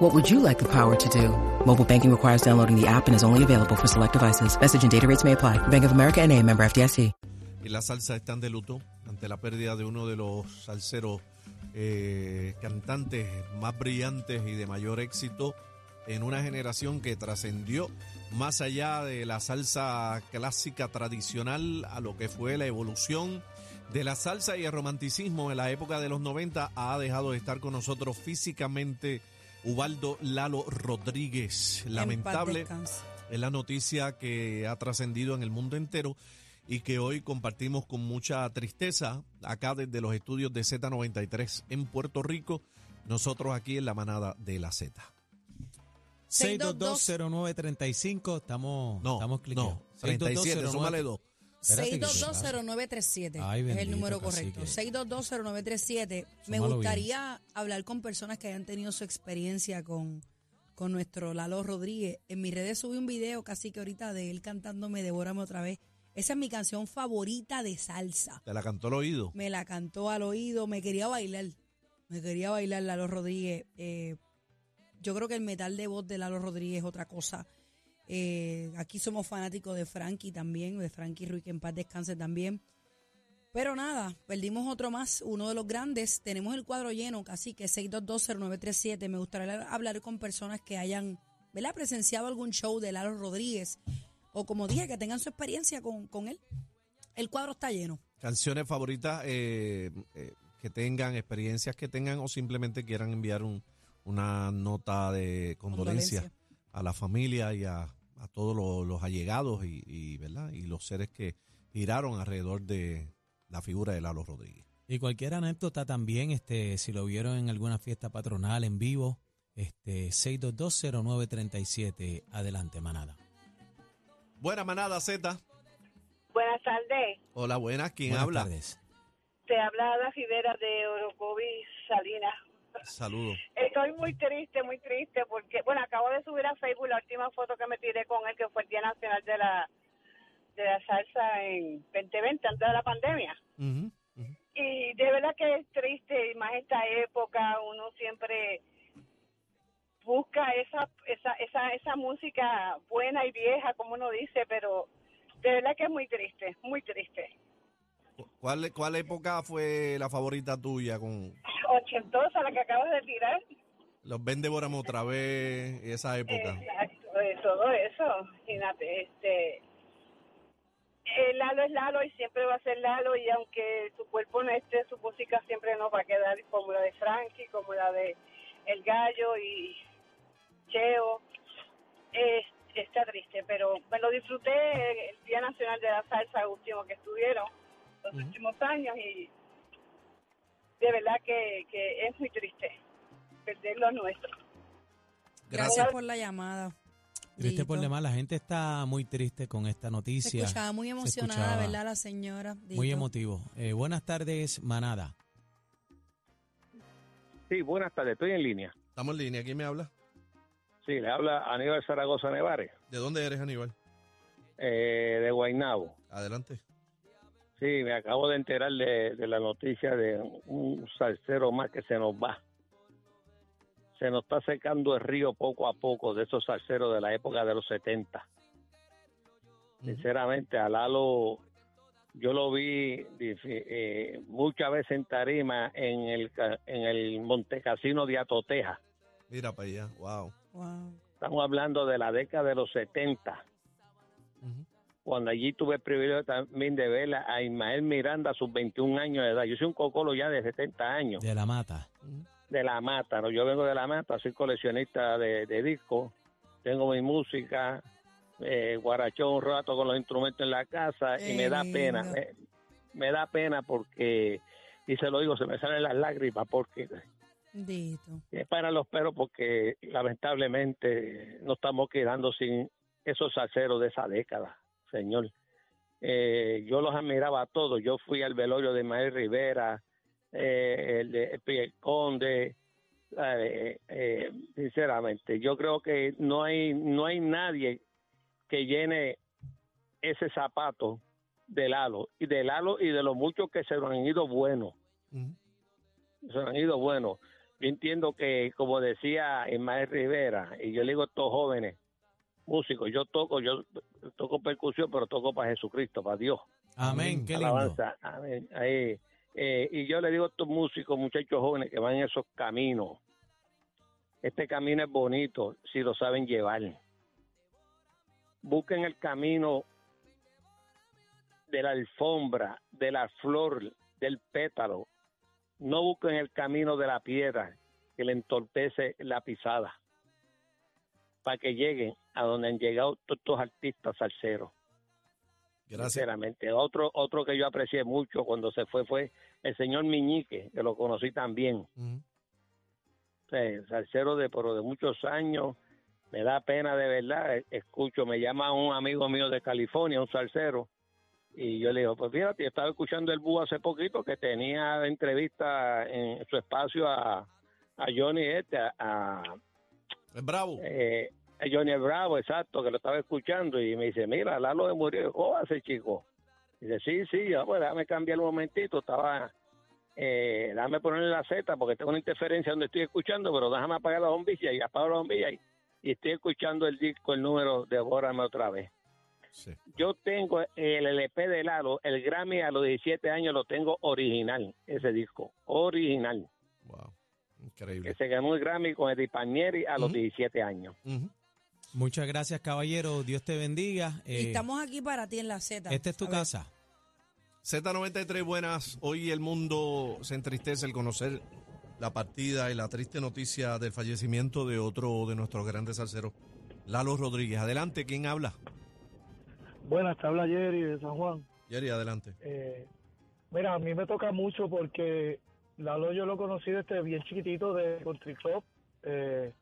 What would you like the power to do? Mobile banking requires downloading the app and is only available for select devices. Message and data rates may apply. Bank of America and a member FDIC. y la salsa están de luto ante la pérdida de uno de los salseros eh, cantantes más brillantes y de mayor éxito en una generación que trascendió más allá de la salsa clásica tradicional a lo que fue la evolución de la salsa y el romanticismo en la época de los 90 ha dejado de estar con nosotros físicamente Ubaldo Lalo Rodríguez. Lamentable es la noticia que ha trascendido en el mundo entero y que hoy compartimos con mucha tristeza acá desde los estudios de Z93 en Puerto Rico, nosotros aquí en la manada de la Z. 6220935, estamos, no, estamos cliqueando. No, 37, 6220937 Ay, es el número correcto. 6220937. Me gustaría hablar con personas que hayan tenido su experiencia con, con nuestro Lalo Rodríguez. En mis redes subí un video casi que ahorita de él cantándome Devórame otra vez. Esa es mi canción favorita de salsa. Te la cantó el oído. Me la cantó al oído, me quería bailar. Me quería bailar Lalo Rodríguez. Eh, yo creo que el metal de voz de Lalo Rodríguez es otra cosa. Eh, aquí somos fanáticos de Frankie también, de Frankie Ruiz, que en paz descanse también. Pero nada, perdimos otro más, uno de los grandes. Tenemos el cuadro lleno, así que 6220937. Me gustaría hablar con personas que hayan ¿verdad? presenciado algún show de Lalo Rodríguez o como dije, que tengan su experiencia con, con él. El cuadro está lleno. Canciones favoritas eh, eh, que tengan, experiencias que tengan o simplemente quieran enviar un- una nota de condolencia, Condolencia. a la familia y a, a todos los, los allegados y, y, ¿verdad? y los seres que giraron alrededor de la figura de Lalo Rodríguez. Y cualquier anécdota también, este, si lo vieron en alguna fiesta patronal en vivo, este, 6220937, adelante, manada. Buena manada Z. Buenas tardes. Hola, buenas. ¿Quién Buenas habla? tardes. Te habla Ada Rivera de Orocovis, Salinas. Saludos. Estoy muy triste, muy triste, porque, bueno, acabo de subir a Facebook la última foto que me tiré con él, que fue el Día Nacional de la, de la Salsa en 2020, antes de la pandemia. Y de verdad que es triste, y más esta época, uno siempre busca esa, esa, esa, esa música buena y vieja, como uno dice, pero de verdad que es muy triste, muy triste. ¿Cuál, ¿Cuál época fue la favorita tuya con Ochentosa, la que acabas de tirar. los Ven Devorame otra vez, esa época? Exacto, de todo eso, imagínate, este, eh, Lalo es Lalo y siempre va a ser Lalo y aunque su cuerpo no esté, su música siempre nos va a quedar como la de Frankie, como la de El Gallo y Cheo. Eh, está triste, pero me lo disfruté el Día Nacional de la Salsa último que estuvieron, los últimos años y de verdad que, que es muy triste perder lo nuestro. Gracias, Gracias. por la llamada. Triste por demás, la gente está muy triste con esta Se noticia. escuchaba muy Se emocionada, escuchaba ¿verdad? La señora. Muy Dito. emotivo. Eh, buenas tardes, manada. Sí, buenas tardes, estoy en línea. Estamos en línea. ¿Quién me habla? Sí, le habla Aníbal Zaragoza Nevares, ¿De dónde eres, Aníbal? eh, de Guaynabo. Adelante. Sí, me acabo de enterar de, de la noticia de un salsero más que se nos va. Se nos está secando el río poco a poco de esos salseros de la época de los 70. Sinceramente, a Lalo, yo lo vi eh, muchas veces en tarima en el, ca- en el Montecasino de Atoteja. Mira para allá. Wow. Wow. Estamos hablando de la década de los 70. Ujú. Cuando allí tuve el privilegio también de ver a Ismael Miranda a sus 21 años de edad. Yo soy un cocolo ya de 70 años, De la mata. de La Mata, ¿no? Yo vengo de La Mata, soy coleccionista de, de discos, tengo mi música, eh, guarachón un rato con los instrumentos en la casa y me da pena, me, me da pena porque, y se lo digo, se me salen las lágrimas porque Dito. es para los perros porque lamentablemente nos estamos quedando sin esos salseros de esa década, señor. eh, yo los admiraba a todos. Yo fui al velorio de Mael Rivera, eh, el de el Conde, eh, eh, sinceramente, yo creo que no hay no hay nadie que llene ese zapato de Lalo y de Lalo y de los muchos que se lo han ido buenos, se lo han ido buenos. Yo entiendo que, como decía Ismael Rivera, y yo le digo a estos jóvenes músicos, yo toco, yo toco percusión, pero toco para Jesucristo, para Dios. Amén, qué lindo. Alabanza. Amén. Ahí. Eh, y yo le digo a estos músicos, muchachos jóvenes que van en esos caminos, este camino es bonito si lo saben llevar. Busquen el camino de la alfombra, de la flor, del pétalo. No busquen el camino de la piedra que le entorpece la pisada para que lleguen a donde han llegado todos estos artistas salseros Gracias. sinceramente. Otro, otro que yo aprecié mucho cuando se fue fue el señor Miñique, que lo conocí también. Sea, salsero de, pero de muchos años. Me da pena de verdad. eh, Escucho, me llama un amigo mío de California, un salsero. Y yo le digo, pues fíjate, estaba escuchando el Búho hace poquito que tenía entrevista en su espacio a, a Johnny este, a, a, Es bravo. eh, Johnny Bravo, exacto, que lo estaba escuchando y me dice, mira, Lalo de murió, ¿cómo hace chico? Dice, sí, sí, ya, pues déjame cambiar un momentito, estaba, eh, déjame ponerle la Z porque tengo una interferencia donde estoy escuchando, pero déjame apagar la bombilla y apago la bombilla y, y estoy escuchando el disco, el número de Bórame otra vez. Sí. Yo tengo el LP de Lalo, el Grammy a los 17 años lo tengo original, ese disco, original. Wow. Increíble. Que se ganó el Grammy con Eddie Panieri a los Ujú. 17 años. Ujú. Muchas gracias, caballero. Dios te bendiga. Eh, estamos aquí para ti en la Z. esta es tu A ver, casa. Z93, buenas. Hoy el mundo se entristece al conocer la partida y la triste noticia del fallecimiento de otro de nuestros grandes salseros, Lalo Rodríguez. Adelante, ¿quién habla? Buenas, te habla Jerry de San Juan. Jerry, adelante. Eh, mira, a mí me toca mucho porque Lalo yo lo conocí desde bien chiquitito de Country Club. Eh,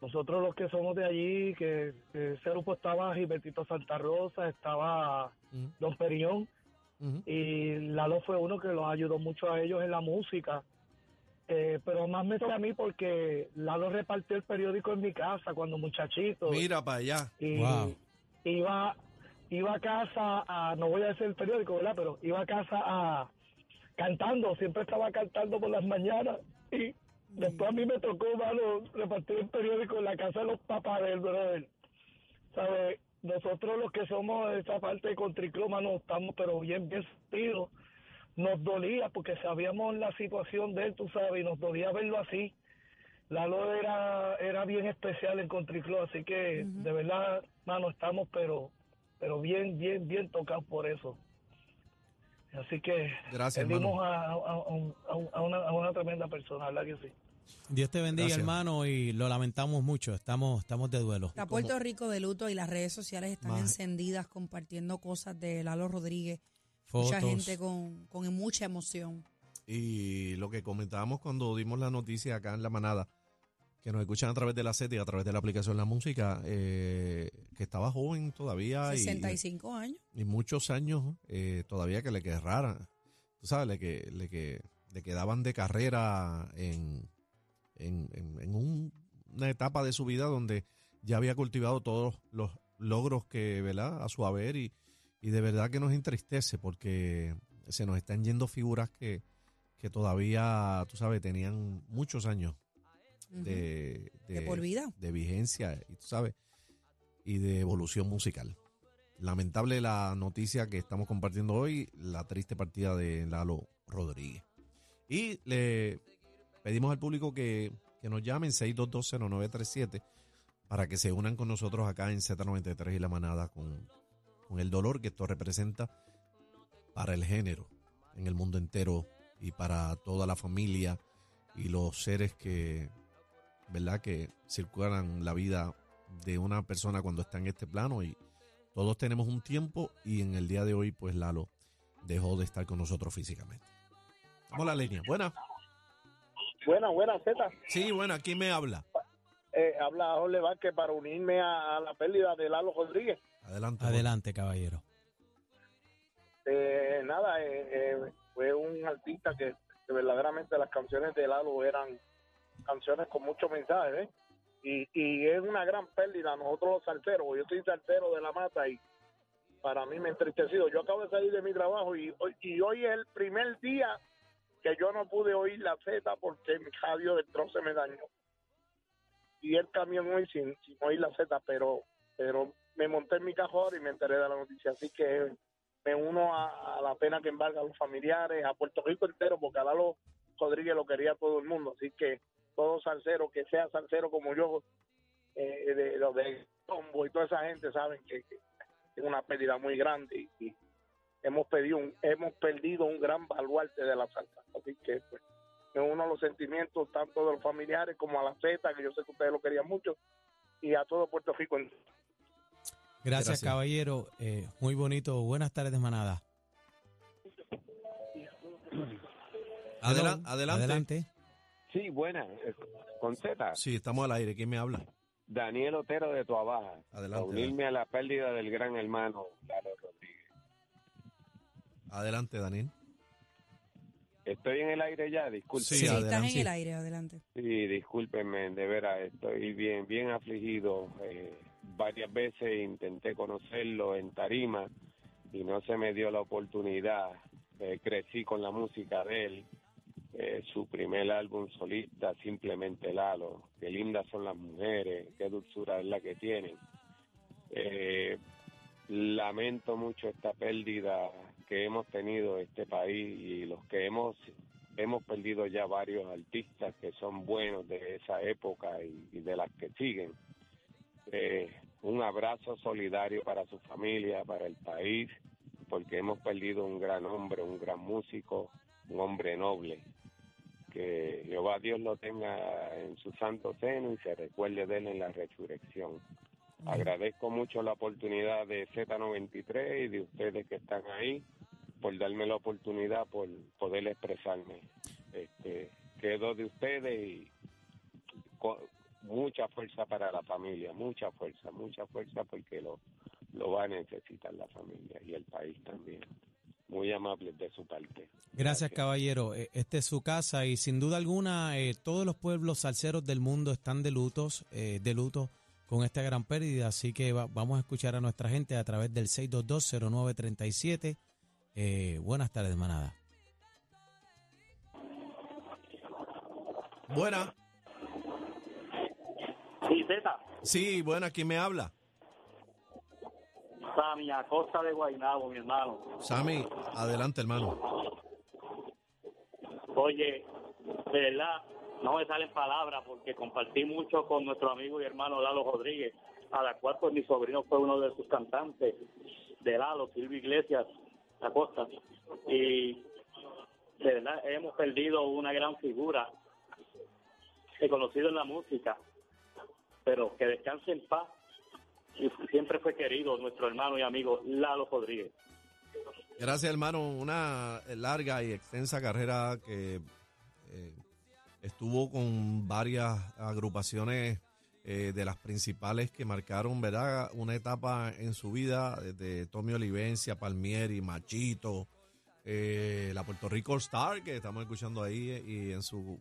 nosotros los que somos de allí, que, que ese grupo estaba Gilbertito Santa Rosa, estaba Don Periñón, y Lalo fue uno que los ayudó mucho a ellos en la música. Eh, pero más me toca a mí porque Lalo repartió el periódico en mi casa cuando muchachito. Mira para allá. y Wow. iba iba a casa a no voy a decir el periódico verdad pero iba a casa a cantando siempre estaba cantando por las mañanas y después a mí me tocó mano repartir el periódico en la casa de los papás del brother ¿sabes? nosotros los que somos de esa parte de Country Club, mano estamos pero bien bien sentidos nos dolía porque sabíamos la situación de él tú sabes y nos dolía verlo así Lalo era, era bien especial en Country Club, así que de verdad, mano, estamos pero pero bien, bien, bien tocados por eso. Así que Gracias, perdimos a, a- a un- a un- a una, a una tremenda persona, ¿verdad que sí? Dios te bendiga, Gracias. hermano, y lo lamentamos mucho. Estamos, estamos de duelo. Está Puerto Rico de luto y las redes sociales están Más- encendidas compartiendo cosas de Lalo Rodríguez. Fotos. Mucha gente con, con mucha emoción. Y lo que comentábamos cuando dimos la noticia acá en La Manada, que nos escuchan a través de la SET y a través de la aplicación La Música, eh, que estaba joven todavía y, 65 años. y muchos años eh, todavía que le quedaran, tú sabes, le, que, le, que, le quedaban de carrera en, en, en- en un- una etapa de su vida donde ya había cultivado todos los logros que, ¿verdad?, a su haber y, y de verdad que nos entristece porque se nos están yendo figuras que, que todavía, tú sabes, tenían muchos años De, De por vida. de vigencia y tú sabes y de evolución musical. Lamentable la noticia que estamos compartiendo hoy, la triste partida de Lalo Rodríguez. Y le pedimos al público que, que nos llamen 6220937 para que se unan con nosotros acá en Z93 y La Manada con, con el dolor que esto representa para el género en el mundo entero y para toda la familia y los seres que, ¿verdad? Que circulan la vida de una persona cuando está en este plano y todos tenemos un tiempo y en el día de hoy pues Lalo dejó de estar con nosotros físicamente. Vamos a la línea. Buena. Buena, buena, Z. Sí, buena. ¿Quién me habla? Eh, habla Jorge Vázquez para unirme a, a la pérdida de Lalo Rodríguez. Adelante. Adelante, caballero. Este, nada, eh, eh, fue un artista que, que verdaderamente las canciones de Lalo eran canciones con mucho mensaje, ¿eh? Y, y es una gran pérdida nosotros los salteros, yo soy saltero de la mata y para mí me entristecido. Yo acabo de salir de mi trabajo y y hoy es el primer día que yo no pude oír la Z porque mi radio del troce me dañó. Y el camión hoy sin, sin oír la Z, pero pero me monté en mi cajón y me enteré de la noticia. Así que me uno a, la pena que embarga a los familiares, a Puerto Rico entero, porque a Lalo Rodríguez lo quería todo el mundo. Así que todo salsero, que sea salsero como yo, eh, de los de Tombo y toda esa gente, saben que, que es una pérdida muy grande y, y hemos perdido un, hemos perdido un gran baluarte de la salsa. Así que pues, me uno a los sentimientos tanto de los familiares como a la Z, que yo sé que ustedes lo querían mucho, y a todo Puerto Rico. Gracias, Gracias. caballero. Eh, muy bonito. Buenas tardes, manada. Adela- adelante. Adelante. Sí, buena. eh, Con Z, Sí, estamos al aire. ¿Quién me habla? Daniel Otero de Tuabaja. Adelante, A unirme a la pérdida del gran hermano, Lalo Rodríguez. Adelante, Daniel. Estoy en el aire ya, disculpe. Sí, Sí, estás en el aire, adelante. Sí, discúlpenme, de veras, estoy bien, bien afligido. Eh, varias veces intenté conocerlo en Tarima y no se me dio la oportunidad. Eh, crecí con la música de él. Eh, su primer álbum solista, simplemente Lalo. Qué lindas son las mujeres, qué dulzura es la que tienen. Eh, lamento mucho esta pérdida que hemos tenido este país y los que hemos hemos perdido ya varios artistas que son buenos de esa época y, de las que siguen. Eh, un abrazo solidario para su familia, para el país, porque hemos perdido un gran hombre, un gran músico, un hombre noble. Que Jehová Dios lo tenga en su santo seno y se recuerde de él en la resurrección. Agradezco mucho la oportunidad de Z93 y de ustedes que están ahí por darme la oportunidad por poder expresarme. Este, quedo de ustedes y mucha fuerza para la familia, mucha fuerza, mucha fuerza porque lo, lo va a necesitar la familia y el país también. Muy amables de su parte. Gracias, caballero. Eh, Esta es su casa y sin duda alguna eh, todos los pueblos salseros del mundo están de lutos, eh, de luto con esta gran pérdida. Así que va- vamos a escuchar a nuestra gente a través del 6220937. Eh, buenas tardes, manada. Buena. Sí, Z, Sí, buena. ¿Quién me habla? Sami Acosta de Guaynabo, mi hermano. Sammy, adelante, hermano. Oye, de verdad, no me salen palabras porque compartí mucho con nuestro amigo y hermano Lalo Rodríguez, a la cual pues mi sobrino fue uno de sus cantantes de Lalo, Silvio Iglesias Acosta. Y de verdad hemos perdido una gran figura reconocido en la música, pero que descanse en paz. Y siempre fue querido nuestro hermano y amigo Lalo Rodríguez. Gracias, hermano. Una larga y extensa carrera que eh, estuvo con varias agrupaciones eh, de las principales que marcaron, ¿verdad? Una etapa en su vida, desde Tommy Olivencia, Palmieri, Machito, eh, la Puerto Rico Star, que estamos escuchando ahí, eh, y en su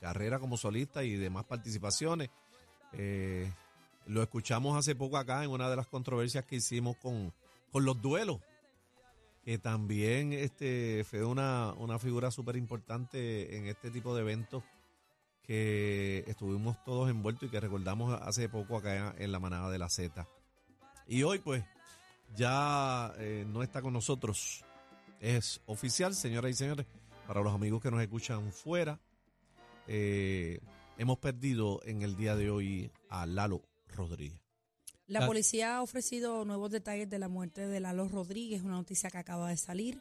carrera como solista y demás participaciones. Eh, lo escuchamos hace poco acá en una de las controversias que hicimos con, con los duelos que también este fue una, una figura súper importante en este tipo de eventos que estuvimos todos envueltos y que recordamos hace poco acá en la manada de la Z. Y hoy pues ya eh, no está con nosotros. Es oficial, señoras y señores, para los amigos que nos escuchan fuera. eh, hemos perdido en el día de hoy a Lalo Rodríguez. La La- policía ha ofrecido nuevos detalles de la muerte de Lalo Rodríguez, una noticia que acaba de salir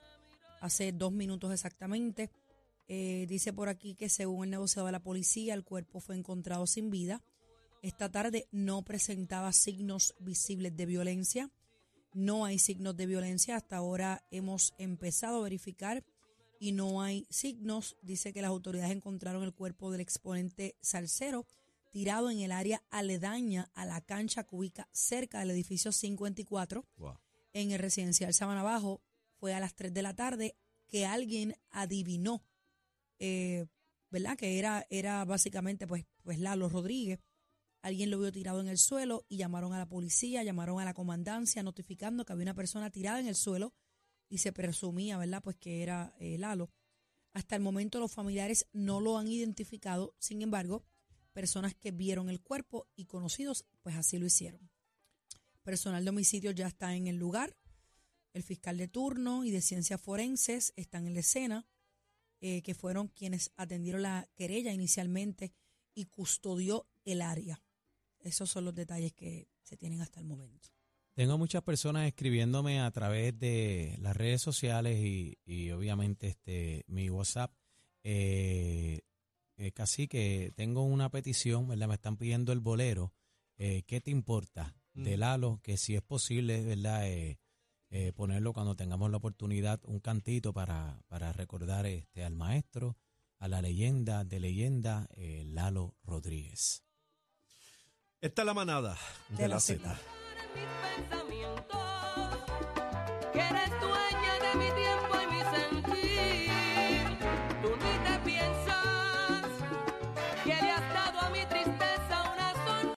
hace dos minutos exactamente. Eh, dice por aquí que según el negociado de la policía, el cuerpo fue encontrado sin vida. Esta tarde no presentaba signos visibles de violencia. No hay signos de violencia. Hasta ahora hemos empezado a verificar y no hay signos. Dice que las autoridades encontraron el cuerpo del exponente salsero tirado en el área aledaña a la cancha que ubica cerca del edificio 54 Wow. en el residencial Sabana Bajo. fue a las 3 de la tarde que alguien adivinó, eh, ¿verdad? Que era, era básicamente pues, pues Lalo Rodríguez. Alguien lo vio tirado en el suelo y llamaron a la policía, llamaron a la comandancia notificando que había una persona tirada en el suelo y se presumía, ¿verdad? Pues que era eh, Lalo. Hasta el momento los familiares no lo han identificado, sin embargo, personas que vieron el cuerpo y conocidos, pues así lo hicieron. Personal de homicidio ya está en el lugar. El fiscal de turno y de ciencias forenses están en la escena, eh, que fueron quienes atendieron la querella inicialmente y custodió el área. Esos son los detalles que se tienen hasta el momento. Tengo muchas personas escribiéndome a través de las redes sociales y, obviamente este mi WhatsApp. Eh, casi que tengo una petición, ¿verdad? Me están pidiendo el bolero. Eh, ¿Qué te importa mm. de Lalo? Que si es posible, ¿verdad? Eh, eh, ponerlo cuando tengamos la oportunidad, un cantito para, para recordar este, al maestro, a la leyenda de leyenda, Lalo Rodríguez. Esta es la manada de, la, la Z.